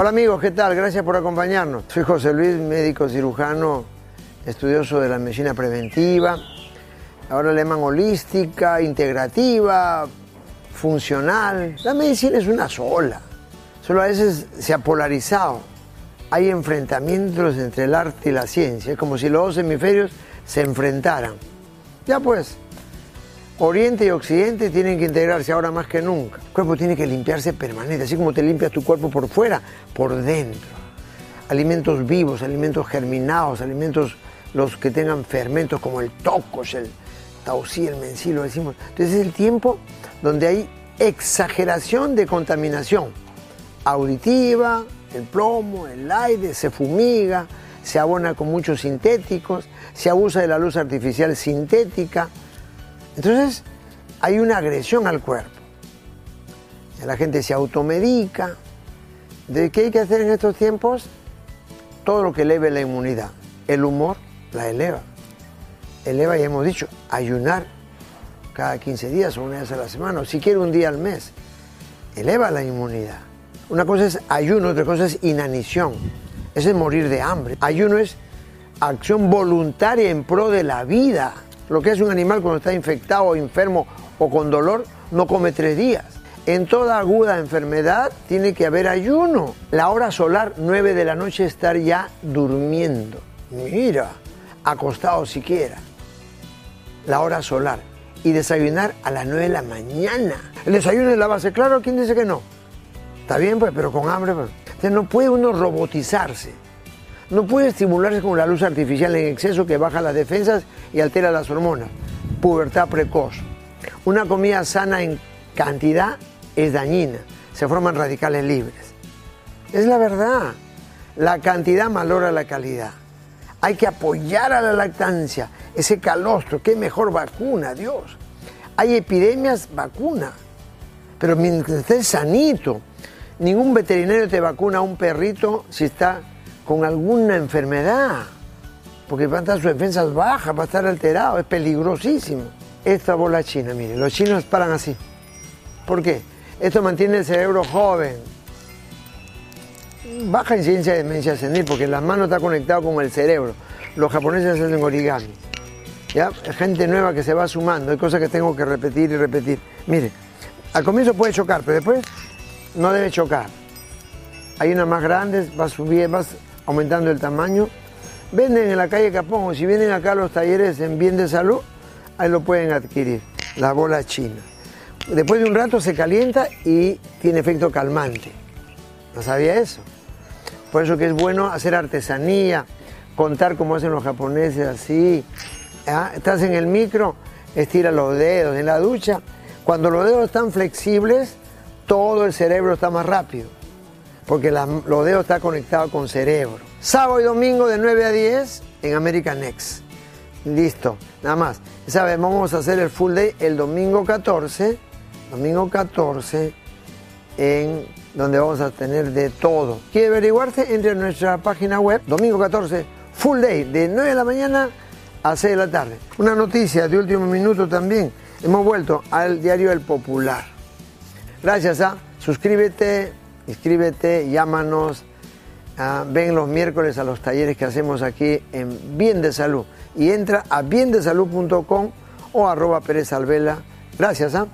Hola amigos, ¿qué tal? Gracias por acompañarnos. Soy José Luis, médico cirujano, estudioso de la medicina preventiva. Ahora le llaman holística, integrativa, funcional. La medicina es una sola. Solo a veces se ha polarizado. Hay enfrentamientos entre el arte y la ciencia. Es como si los dos hemisferios se enfrentaran. Ya pues, Oriente y Occidente tienen que integrarse ahora más que nunca. El cuerpo tiene que limpiarse permanente, así como te limpias tu cuerpo por fuera, por dentro. Alimentos vivos, alimentos germinados, alimentos los que tengan fermentos como el tocos, el tausí, el mencí, lo decimos. Entonces es el tiempo donde hay exageración de contaminación auditiva, el plomo, el aire, se fumiga, se abona con muchos sintéticos, se abusa de la luz artificial sintética entonces hay una agresión al cuerpo. La gente se automedica. ¿De qué hay que hacer en estos tiempos? Todo lo que eleve la inmunidad. El humor la eleva. Eleva, ya hemos dicho, ayunar cada 15 días o una vez a la semana, o si quiere un día al mes. Eleva la inmunidad. Una cosa es ayuno, otra cosa es inanición. Ese es morir de hambre. Ayuno es acción voluntaria en pro de la vida. Lo que es un animal cuando está infectado o enfermo o con dolor, no come tres días. En toda aguda enfermedad tiene que haber ayuno. La hora solar, 9 de la noche, estar ya durmiendo. Mira, acostado siquiera. La hora solar. Y desayunar a las 9 de la mañana. El desayuno es la base. Claro, ¿quién dice que no? Está bien, pues, pero con hambre. Pues. Entonces no puede uno robotizarse. No puede estimularse con la luz artificial en exceso que baja las defensas y altera las hormonas. Pubertad precoz. Una comida sana en cantidad es dañina. Se forman radicales libres. Es la verdad. La cantidad valora la calidad. Hay que apoyar a la lactancia. Ese calostro, qué mejor vacuna, Dios. Hay epidemias, vacuna. Pero mientras estés sanito, ningún veterinario te vacuna a un perrito si está con alguna enfermedad, porque va a estar sus defensas bajas, va a estar alterado, es peligrosísimo. Esta bola china, mire, los chinos paran así. ¿Por qué? Esto mantiene el cerebro joven. Baja incidencia de demencia senil, porque la mano está conectada con el cerebro. Los japoneses hacen origami. ¿Ya? Gente nueva que se va sumando, hay cosas que tengo que repetir y repetir. Mire, al comienzo puede chocar, pero después no debe chocar. Hay unas más grandes, vas subiendo, vas aumentando el tamaño. Venden en la calle Capón o si vienen acá a los talleres en bien de salud, ahí lo pueden adquirir, la bola china. Después de un rato se calienta y tiene efecto calmante. ¿No sabía eso? Por eso que es bueno hacer artesanía, contar como hacen los japoneses así. ¿Ah? Estás en el micro, estira los dedos. En la ducha, cuando los dedos están flexibles, todo el cerebro está más rápido porque los dedos están conectados con cerebro. Sábado y domingo de 9 a 10 en American Next. Listo, nada más. ¿Sabes? Vamos a hacer el full day el domingo 14, domingo 14, en donde vamos a tener de todo. ¿Quiere averiguarse? Entre en nuestra página web, domingo 14, full day, de 9 de la mañana a 6 de la tarde. Una noticia de último minuto también. Hemos vuelto al diario El Popular. Gracias a, ¿ah? suscríbete, inscríbete, llámanos, ah, ven los miércoles a los talleres que hacemos aquí en Bien de Salud y entra a biendesalud.com o arroba Pérez Alvela. Gracias. ¿ah?